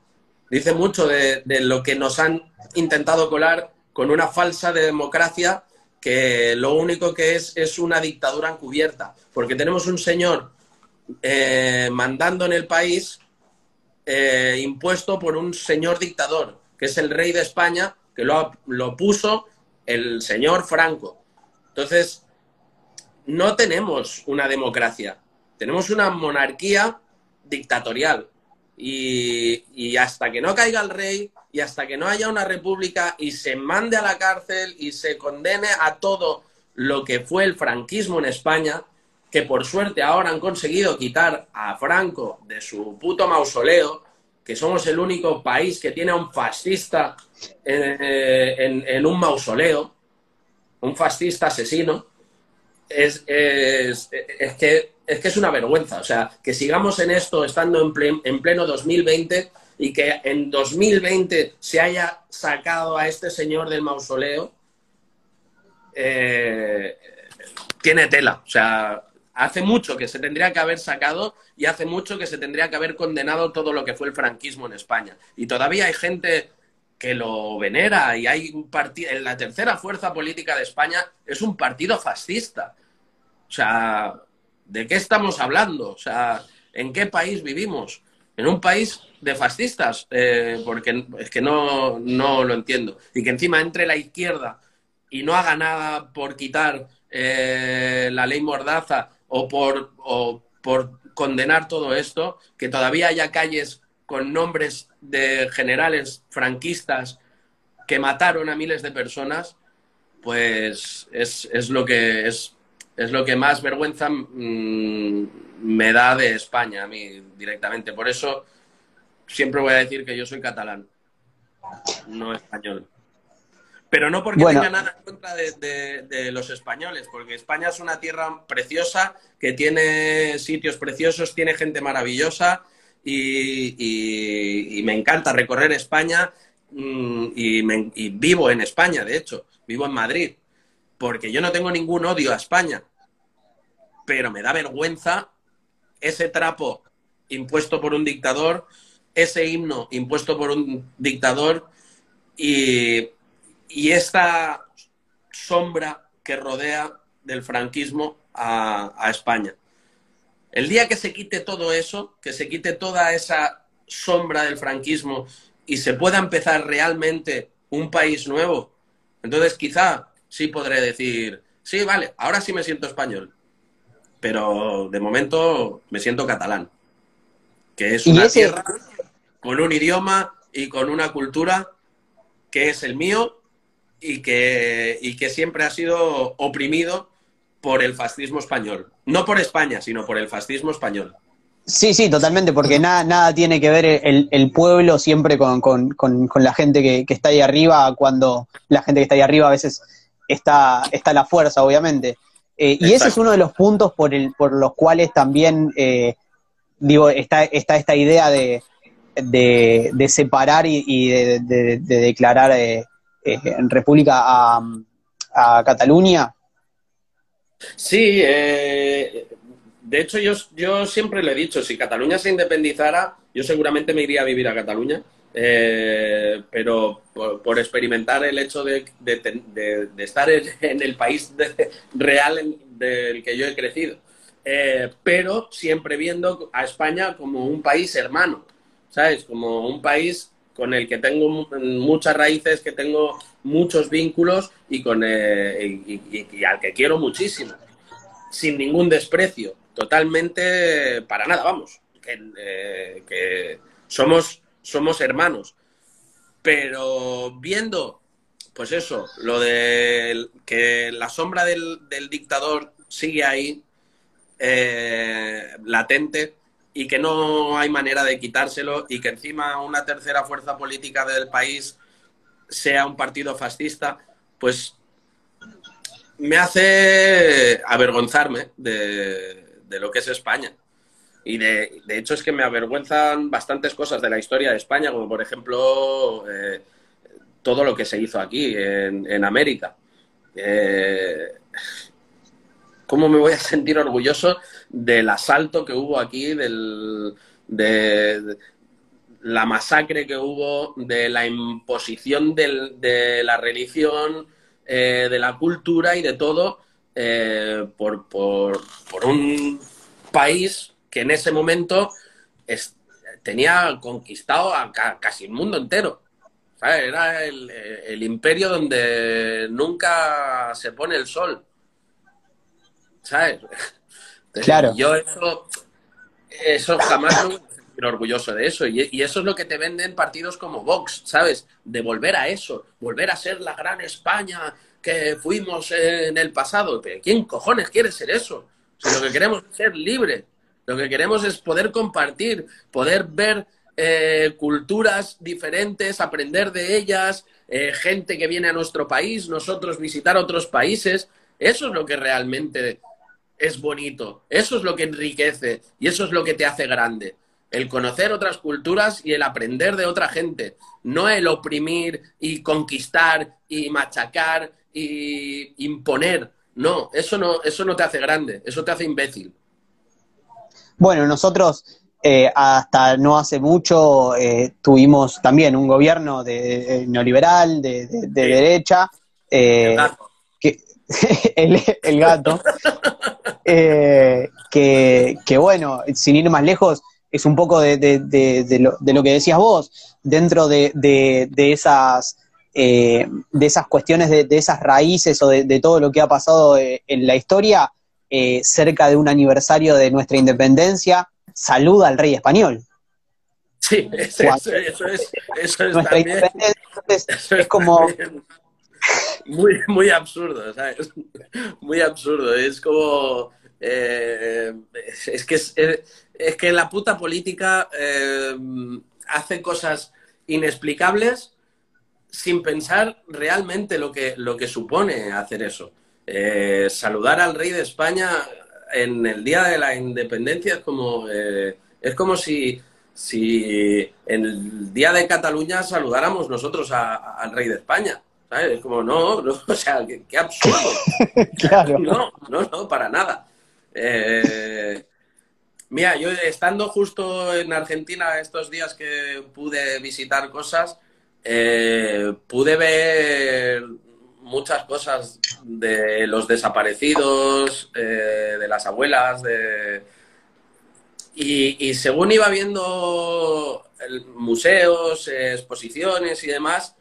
Dice mucho de, de, lo que nos han intentado colar con una falsa democracia que lo único que es es una dictadura encubierta, porque tenemos un señor eh, mandando en el país eh, impuesto por un señor dictador, que es el rey de España, que lo, lo puso el señor Franco. Entonces, no tenemos una democracia, tenemos una monarquía dictatorial. Y, y, hasta que no caiga el rey, y hasta que no haya una república y se mande a la cárcel y se condene a todo lo que fue el franquismo en España, que por suerte ahora han conseguido quitar a Franco de su puto mausoleo que somos el único país que tiene a un fascista en, un mausoleo, un fascista asesino, es, es, que, es que es una vergüenza. O sea, que sigamos en esto estando en, en pleno 2020 y que en 2020 se haya sacado a este señor del mausoleo, eh, tiene tela. O sea, hace mucho que se tendría que haber sacado y hace mucho que se tendría que haber condenado todo lo que fue el franquismo en España. Y todavía hay gente que lo venera y hay un partido, la tercera fuerza política de España es un partido fascista. O sea, ¿de qué estamos hablando? O sea, ¿en qué país vivimos? En un país de fascistas, eh, porque es que no, no lo entiendo. Y que encima entre la izquierda y no haga nada por quitar eh, la ley Mordaza o por, por condenar todo esto, que todavía haya calles con nombres de generales franquistas que mataron a miles de personas, pues es, lo que es, es, lo que más vergüenza mm, me da de España a mí directamente. Por eso siempre voy a decir que yo soy catalán, no español. Pero no porque tenga nada en contra de, los españoles, porque España es una tierra preciosa, que tiene sitios preciosos, tiene gente maravillosa y, me encanta recorrer España mm, y, vivo en España, de hecho, vivo en Madrid, porque yo no tengo ningún odio a España, pero me da vergüenza ese trapo impuesto por un dictador, ese himno impuesto por un dictador y y esta sombra que rodea del franquismo a, España. El día que se quite todo eso, que se quite toda esa sombra del franquismo y se pueda empezar realmente un país nuevo, entonces quizá sí podré decir, sí, vale, ahora sí me siento español, pero de momento me siento catalán, que es una tierra con un idioma y con una cultura que es el mío y que, y que siempre ha sido oprimido por el fascismo español. No por España, sino por el fascismo español. Sí, sí, totalmente, porque nada, nada tiene que ver el, pueblo siempre con, la gente que, está ahí arriba, cuando la gente que está ahí arriba a veces está, está la fuerza, obviamente. Eh, y ese es uno de los puntos por, el, por los cuales también, eh, digo, está, está esta idea de, de, separar y, de, declarar eh, eh, en República a, Cataluña? Sí, eh, de hecho yo, yo siempre le he dicho, si Cataluña se independizara, yo seguramente me iría a vivir a Cataluña, eh, pero por, experimentar el hecho de, estar en, el país real del que yo he crecido. pero siempre viendo a España como un país hermano, ¿sabes? Como un país con el que tengo muchas raíces, que tengo muchos vínculos y, con, eh, al que quiero muchísimo, sin ningún desprecio, totalmente para nada, vamos, que, eh, somos, somos hermanos. Pero viendo, pues eso, lo de que la sombra del, dictador sigue ahí, eh, latente, y que no hay manera de quitárselo y que encima una tercera fuerza política del país sea un partido fascista, pues me hace avergonzarme de, lo que es España. Y de, hecho es que me avergüenzan bastantes cosas de la historia de España, como por ejemplo eh, todo lo que se hizo aquí en, América. Eh, ¿Cómo me voy a sentir orgulloso del asalto que hubo aquí, del, de, la masacre que hubo, de la imposición de la religión, eh, de la cultura y de todo eh, por, un país que en ese momento tenía conquistado a casi el mundo entero. Era el, el, imperio donde nunca se pone el sol. ¿Sabes? Claro. Yo eso, eso jamás me sentir orgulloso de eso. Y, eso es lo que te venden partidos como Vox, ¿sabes? De volver a eso, volver a ser la gran España que fuimos en el pasado. ¿Quién cojones quiere ser eso? Si lo que queremos es ser libre, lo que queremos es poder compartir, poder ver eh, culturas diferentes, aprender de ellas, eh, gente que viene a nuestro país, nosotros visitar otros países. Eso es lo que realmente es bonito, eso es lo que enriquece y eso es lo que te hace grande. El conocer otras culturas y el aprender de otra gente, no el oprimir y conquistar y machacar y imponer. No, eso no, eso no te hace grande, eso te hace imbécil. Bueno, nosotros eh, hasta no hace mucho eh, tuvimos también un gobierno de, neoliberal, de, derecha, eh, el gato, que, bueno, sin ir más lejos, es un poco de, lo, que decías vos, dentro de, esas... de esas cuestiones, de, esas raíces o de, todo lo que ha pasado en la historia, cerca de un aniversario de nuestra independencia, saluda al rey español. Sí, eso, es, eso es también, es, como... Muy, muy absurdo, ¿sabes? Muy absurdo. Es como... Eh, es, que es, que la puta política eh, hace cosas inexplicables sin pensar realmente lo que, lo que supone hacer eso. Eh, saludar al rey de España en el día de la independencia es como, eh, es como si, si en el día de Cataluña saludáramos nosotros al rey de España. ¿sabes? Es como, no, no o sea, qué, absurdo. claro. No, no, no, para nada. Eh, mira, yo estando justo en Argentina estos días que pude visitar cosas, eh, pude ver muchas cosas de los desaparecidos, eh, de las abuelas, de... Y, según iba viendo museos, exposiciones y demás,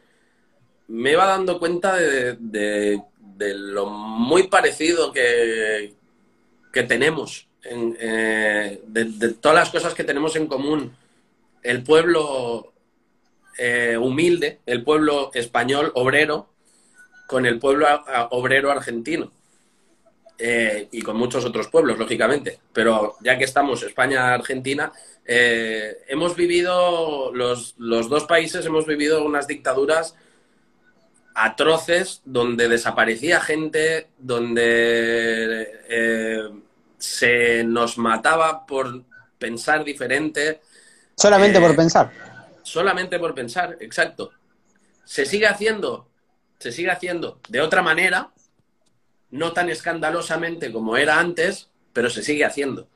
me iba dando cuenta de, lo muy parecido que, que tenemos, eh, de, todas las cosas que tenemos en común. El pueblo eh, humilde, el pueblo español obrero, con el pueblo obrero argentino. Eh, y con muchos otros pueblos, lógicamente. Pero ya que estamos España-Argentina, eh, hemos vivido, los, dos países hemos vivido unas dictaduras atroces donde desaparecía gente, donde eh, se nos mataba por pensar diferente. Solamente por pensar. Solamente por pensar, exacto. Se sigue haciendo se sigue haciendo de otra manera, no tan escandalosamente como era antes, pero se sigue haciendo.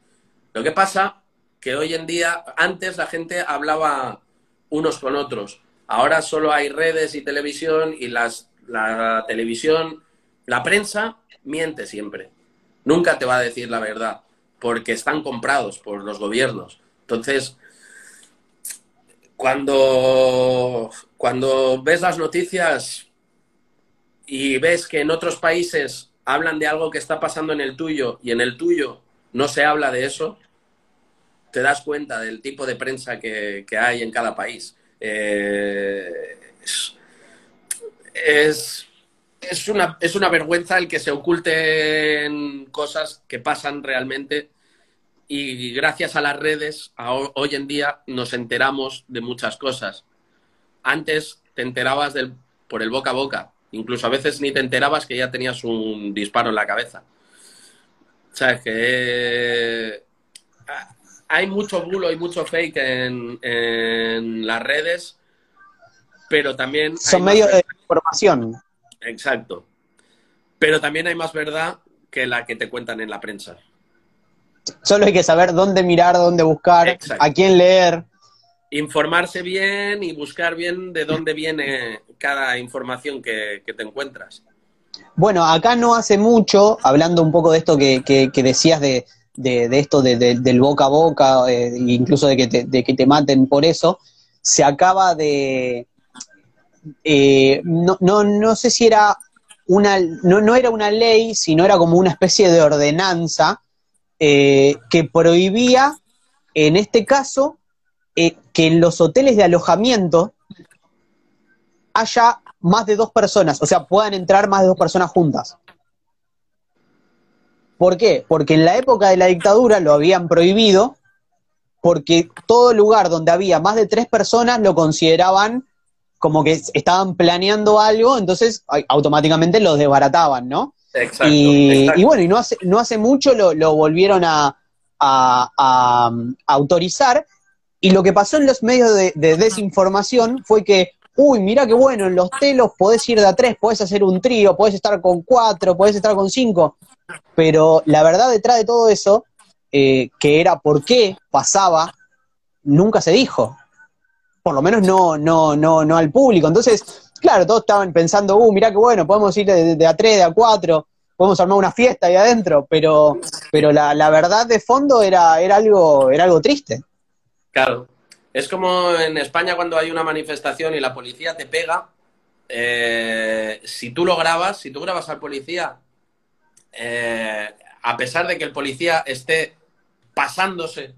Lo que pasa que hoy en día, antes la gente hablaba unos con otros. Ahora solo hay redes y televisión y las, la televisión, la prensa miente siempre. Nunca te va a decir la verdad porque están comprados por los gobiernos. Entonces, cuando, cuando ves las noticias, y ves que en otros países hablan de algo que está pasando en el tuyo y en el tuyo no se habla de eso, te das cuenta del tipo de prensa que, hay en cada país. Eh, es, una, es una vergüenza el que se oculten cosas que pasan realmente y gracias a las redes hoy en día nos enteramos de muchas cosas. Antes te enterabas del, por el boca a boca, Incluso a veces ni te enterabas que ya tenías un disparo en la cabeza. ¿Sabes? Que hay mucho bulo y mucho fake en, las redes, pero también... Son medios de información. Exacto. Pero también hay más verdad que la que te cuentan en la prensa. Solo hay que saber dónde mirar, dónde buscar, a quién leer informarse bien y buscar bien de dónde viene cada información que, te encuentras. Bueno, acá no hace mucho, hablando un poco de esto que, decías de, esto del boca a boca, eh, incluso de que, te, maten por eso, se acaba de... Eh, no, no, sé si era una... No, no, era una ley, sino era como una especie de ordenanza eh, que prohibía, en este caso, eh, que en los hoteles de alojamiento haya más de dos personas, o sea, puedan entrar más de dos personas juntas. ¿Por qué? Porque en la época de la dictadura lo habían prohibido porque todo lugar donde había más de tres personas lo consideraban como que estaban planeando algo, entonces automáticamente los desbarataban, ¿no? Exacto, y, exacto. y bueno, y no hace, no hace mucho lo, lo volvieron a, a- a, autorizar, y lo que pasó en los medios de, de desinformación fue que, uy, mira qué bueno, en los telos podés ir de a tres, podés hacer un trío, podés estar con cuatro, podés estar con cinco, pero la verdad detrás de todo eso, eh, que era por qué pasaba, nunca se dijo. Por lo menos no, no, no, no al público. Entonces, claro, todos estaban pensando, uh, mirá qué bueno, podemos ir de, de a tres, de a cuatro, podemos armar una fiesta ahí adentro, pero, pero la, la verdad de fondo era, era algo, era algo triste. Claro. Es como en España cuando hay una manifestación y la policía te pega. eh, si tú lo grabas, si tú grabas al policía, eh, a pesar de que el policía esté pasándose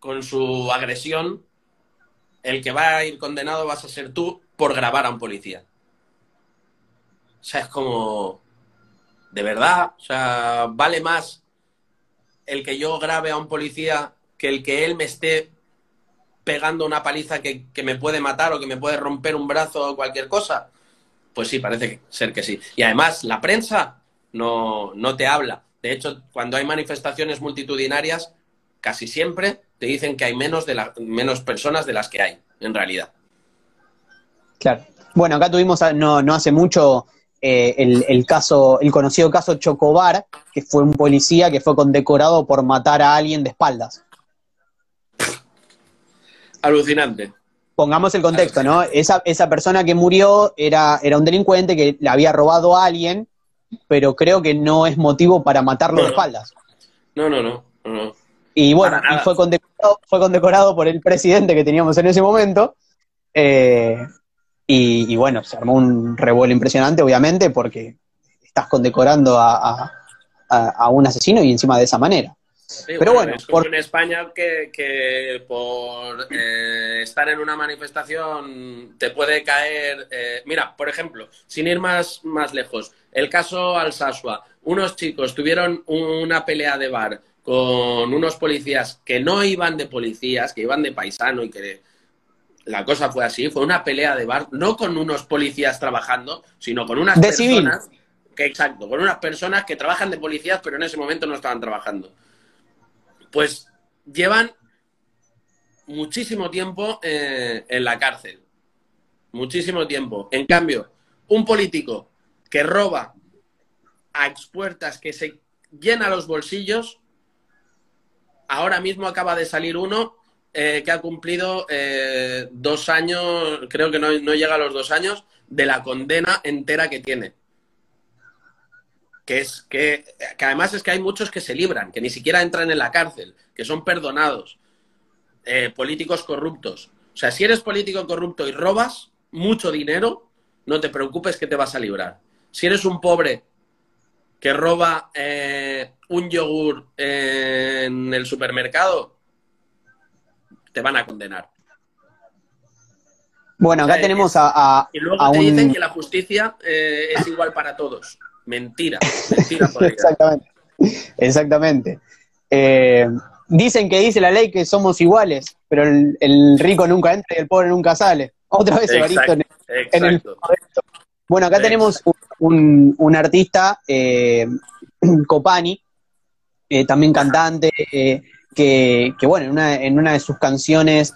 con su agresión, el que va a ir condenado vas a ser tú por grabar a un policía. O sea, es como. De verdad, o sea, vale más el que yo grabe a un policía que el que él me esté pegando una paliza que, que me puede matar o que me puede romper un brazo o cualquier cosa? Pues sí, parece ser que sí. Y además, la prensa no, no te habla. De hecho, cuando hay manifestaciones multitudinarias, casi siempre te dicen que hay menos, de la- menos personas de las que hay, en realidad. Claro. Bueno, acá tuvimos a- no, no hace mucho eh, el, el caso, el conocido caso Chocobar, que fue un policía que fue condecorado por matar a alguien de espaldas. Alucinante. Pongamos el contexto, ¿no? Esa, esa persona que murió era, era un delincuente que le había robado a alguien, pero creo que no es motivo para matarlo No, de espaldas. No, no, no. no, no. Y bueno, y fue condecorado, fue condecorado por el presidente que teníamos en ese momento. eh, y, y bueno, se armó un revuelo impresionante, obviamente, porque estás condecorando a- a un asesino y encima de esa manera. Pero bueno, es como por- en España que, que por eh, estar en una manifestación te puede caer. eh, mira, por ejemplo, sin ir más, más lejos, el caso Alsasua. Unos chicos tuvieron una pelea de bar con unos policías que no iban de policías, que iban de paisano y que la cosa fue así. Fue una pelea de bar, no con unos policías trabajando, sino con unas De civil. personas. Que, exacto, con unas personas que trabajan de policías, pero en ese momento no estaban trabajando pues llevan muchísimo tiempo eh, en la cárcel. Muchísimo tiempo. En cambio, un político que roba a expuertas, que se llena los bolsillos, ahora mismo acaba de salir uno eh, que ha cumplido eh, dos años, creo que no, no llega a los dos años, de la condena entera que tiene que es que, que además es que hay muchos que se libran, que ni siquiera entran en la cárcel, que son perdonados, eh, políticos corruptos. O sea, si eres político corrupto y robas mucho dinero, no te preocupes que te vas a librar. Si eres un pobre que roba eh, un yogur en el supermercado, te van a condenar. Bueno, acá O sea, tenemos a, a- Y luego a te un... dicen que la justicia eh, es igual para todos. Mentira, mentira. por. Exactamente. Exactamente. Eh, dicen que dice la ley que somos iguales, pero el, el rico nunca entra y el pobre nunca sale. Otra vez Evaristo en, en el. Bueno, acá Exacto. tenemos un, un artista, eh, Copani, eh, también cantante, eh, que, que, bueno, en una, en una de sus canciones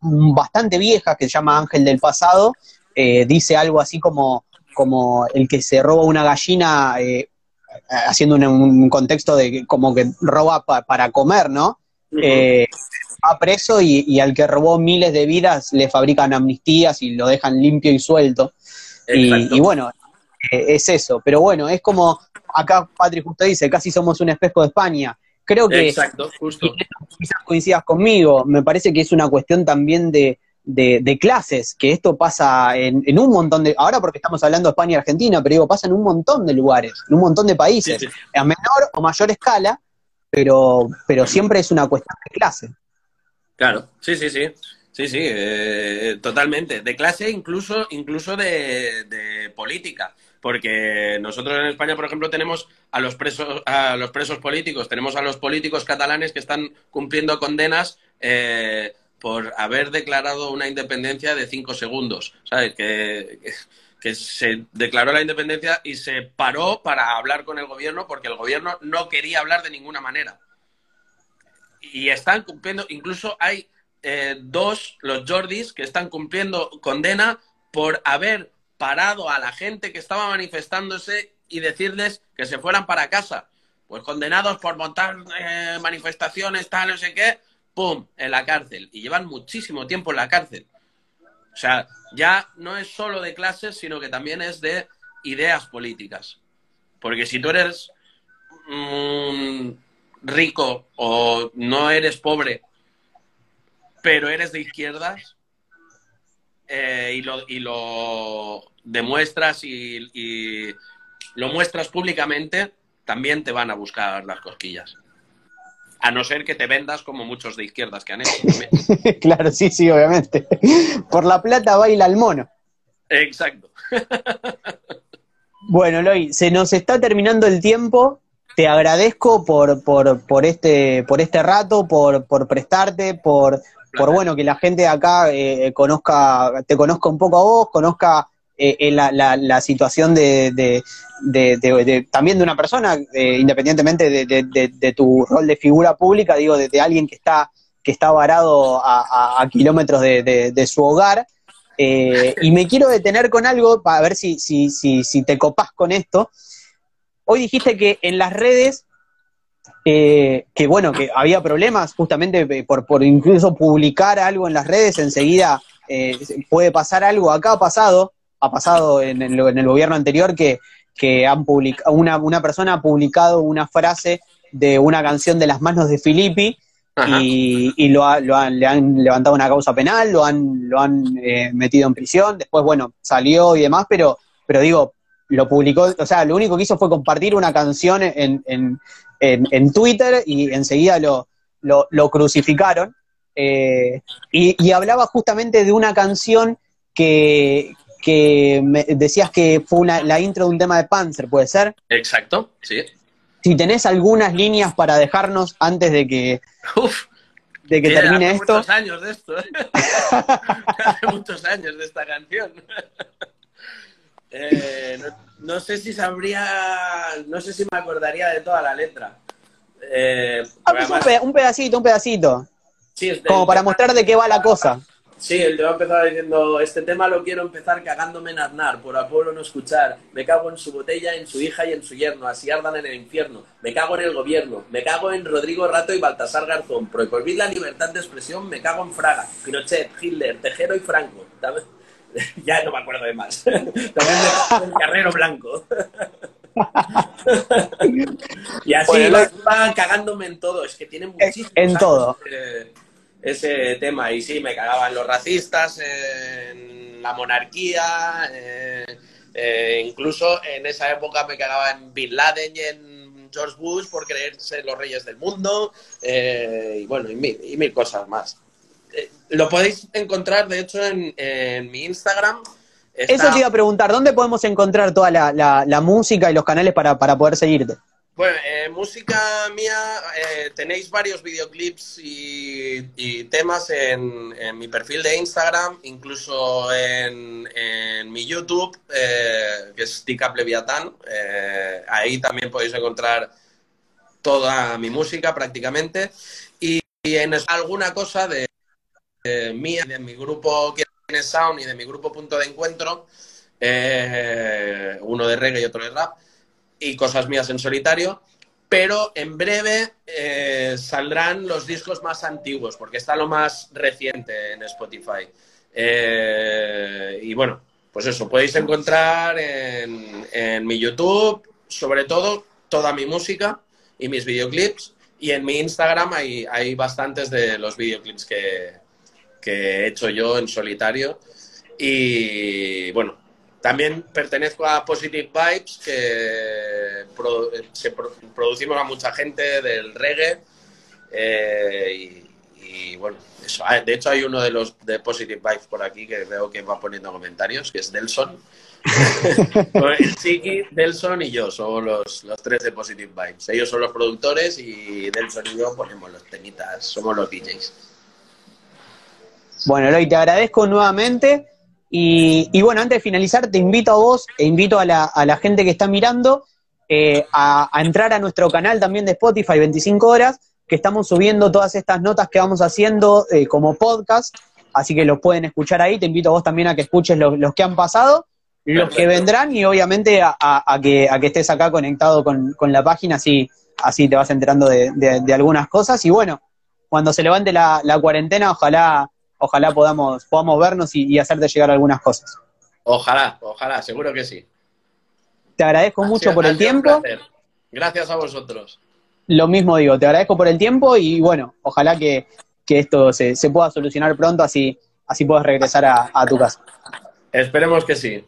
mm, bastante viejas, que se llama Ángel del Pasado, dice algo así como, como el que se roba una gallina, eh, haciendo un, un contexto de como que roba pa- para comer, ¿no? Eh, va preso y, y al que robó miles de vidas le fabrican amnistías y lo dejan limpio y suelto. Y, y bueno, eh, es eso. Pero bueno, es como acá Patrick justo dice, casi somos un espejo de España. Creo que Exacto, justo. quizás coincidas conmigo, me parece que es una cuestión también de, de- de clases, que esto pasa en, en un montón de, ahora porque estamos hablando de España y Argentina, pero digo, pasa en un montón de lugares, en un montón de países, Sí, sí. a menor o mayor escala, pero, pero siempre es una cuestión de clase. Claro, sí, sí, sí. Sí, sí, eh, totalmente. De clase, incluso, incluso de, de política. Porque nosotros en España, por ejemplo, tenemos a los presos, a los presos políticos, tenemos a los políticos catalanes que están cumpliendo condenas eh, por haber declarado una independencia de cinco segundos, ¿sabes? Que, que, se declaró la independencia y se paró para hablar con el gobierno porque el gobierno no quería hablar de ninguna manera. Y están cumpliendo, incluso hay eh, dos, los Jordis, que están cumpliendo condena por haber parado a la gente que estaba manifestándose y decirles que se fueran para casa. Pues condenados por montar eh, manifestaciones, tal, no sé qué, ¡pum!, en la cárcel. Y llevan muchísimo tiempo en la cárcel. O sea, ya no es solo de clases, sino que también es de ideas políticas. Porque si tú eres rico o no eres pobre, pero eres de izquierdas eh, y, lo, y, lo, demuestras y lo muestras públicamente, también te van a buscar las cosquillas. A no ser que te vendas como muchos de izquierdas que han hecho. claro, sí, sí, obviamente. Por la plata baila el mono. Exacto. bueno, Loy, se nos está terminando el tiempo. Te agradezco por, por, por, este, por este rato, por, por prestarte, por, por bueno que la gente de acá eh, conozca, te conozca un poco a vos, conozca eh, la, la, situación de, de, también de una persona, eh, independientemente de, tu rol de figura pública, digo, de, alguien que está, que está varado a, kilómetros de, su hogar. Eh, y me quiero detener con algo para ver si, si, si, si te copás con esto. Hoy dijiste que en las redes que bueno, que había problemas justamente por, por incluso publicar algo en las redes, enseguida puede pasar algo. Acá ha pasado ha pasado en el, en el gobierno anterior que, que han publicado, una, una persona ha publicado una frase de una canción de las manos de Filippi y, y lo, lo han, le han levantado una causa penal, lo han, lo han eh, metido en prisión, después, bueno, salió y demás, pero, pero digo, lo publicó, o sea, lo único que hizo fue compartir una canción en, en, en, Twitter y enseguida lo, lo, lo crucificaron. Eh, y, y, hablaba justamente de una canción que, que me decías que fue una, la intro de un tema de Panzer, ¿puede ser? Exacto, sí. Si tenés algunas líneas para dejarnos antes de que, de que termine esto. muchos años de esto, ¿eh? hace muchos años de esta canción. Eh, no, sé si sabría, no sé si me acordaría de toda la letra. Eh, ah, pues un, pedacito, un pedacito. Sí, Como para mostrar de qué va la cosa. Sí, el tema empezaba diciendo, este tema lo quiero empezar cagándome en Aznar, por Apolo no escuchar, me cago en su botella, en su hija y en su yerno, así ardan en el infierno, me cago en el gobierno, me cago en Rodrigo Rato y Baltasar Garzón, prohibir la libertad de expresión, me cago en Fraga, Pinochet, Hitler, Tejero y Franco. ya no me acuerdo de más. También me cago en Carrero Blanco. y así va, cagándome en todo, es que tiene muchísimo. En todo ese tema. Y sí, me cagaban los racistas, en la monarquía, eh, eh, incluso en esa época me cagaba en Bin Laden y en George Bush por creerse los reyes del mundo, eh, y bueno, y mil, cosas más. lo podéis encontrar, de hecho, en, mi Instagram. Eso te iba a preguntar, ¿dónde podemos encontrar toda la, música y los canales para, para poder seguirte? Bueno, eh, música mía, eh, tenéis varios videoclips y, temas en, mi perfil de Instagram, incluso en, mi YouTube, eh, que es Tica Leviatán. ahí también podéis encontrar toda mi música prácticamente. Y, en alguna cosa de, mía, de mi grupo Sound y de mi grupo Punto de Encuentro, uno de reggae y otro de rap y cosas mías en solitario, pero en breve eh, saldrán los discos más antiguos, porque está lo más reciente en Spotify. Eh, y bueno, pues eso, podéis encontrar en, mi YouTube, sobre todo, toda mi música y mis videoclips. Y en mi Instagram hay, hay bastantes de los videoclips que, que he hecho yo en solitario. Y bueno, también pertenezco a Positive Vibes, que se producimos a mucha gente del reggae. Eh, y, bueno, eso. Ah, de hecho hay uno de los de Positive Vibes por aquí que veo que va poniendo comentarios, que es Delson. el Chiqui, Delson y yo somos los, los, tres de Positive Vibes. Ellos son los productores y Delson y yo ponemos los temitas, somos los DJs. Bueno, Eloy, te agradezco nuevamente. Y, bueno, antes de finalizar, te invito a vos e invito a la, gente que está mirando eh, a, entrar a nuestro canal también de Spotify 25 horas, que estamos subiendo todas estas notas que vamos haciendo eh, como podcast, así que los pueden escuchar ahí. Te invito a vos también a que escuches los, que han pasado, los que vendrán y obviamente a, que, a que estés acá conectado con, la página, así, así te vas enterando de, algunas cosas. Y bueno, cuando se levante la, la cuarentena, ojalá ojalá podamos, podamos vernos y, hacerte llegar algunas cosas. Ojalá, ojalá, seguro que sí. Te agradezco mucho por el tiempo. Gracias a vosotros. Lo mismo digo, te agradezco por el tiempo y bueno, ojalá que, esto se, pueda solucionar pronto, así, así puedas regresar a, a tu casa. Esperemos que sí.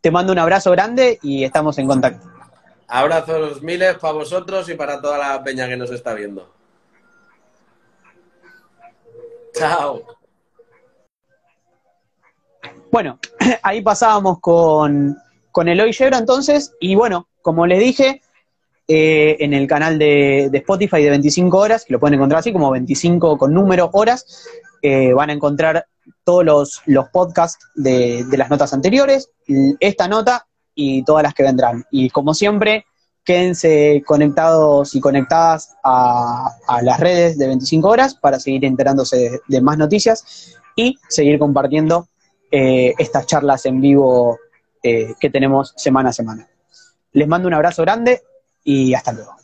Te mando un abrazo grande y estamos en contacto. Abrazos miles para vosotros y para toda la peña que nos está viendo. Chao. Bueno, ahí pasábamos con, con Eloy Yebra entonces, y bueno, como les dije, eh, en el canal de, Spotify de 25 horas, que lo pueden encontrar así como 25 con número horas, eh, van a encontrar todos los, los podcasts de, de, las notas anteriores, esta nota y todas las que vendrán. Y como siempre, quédense conectados y conectadas a, las redes de 25 horas para seguir enterándose de, más noticias y seguir compartiendo eh, estas charlas en vivo eh, que tenemos semana a semana. Les mando un abrazo grande y hasta luego.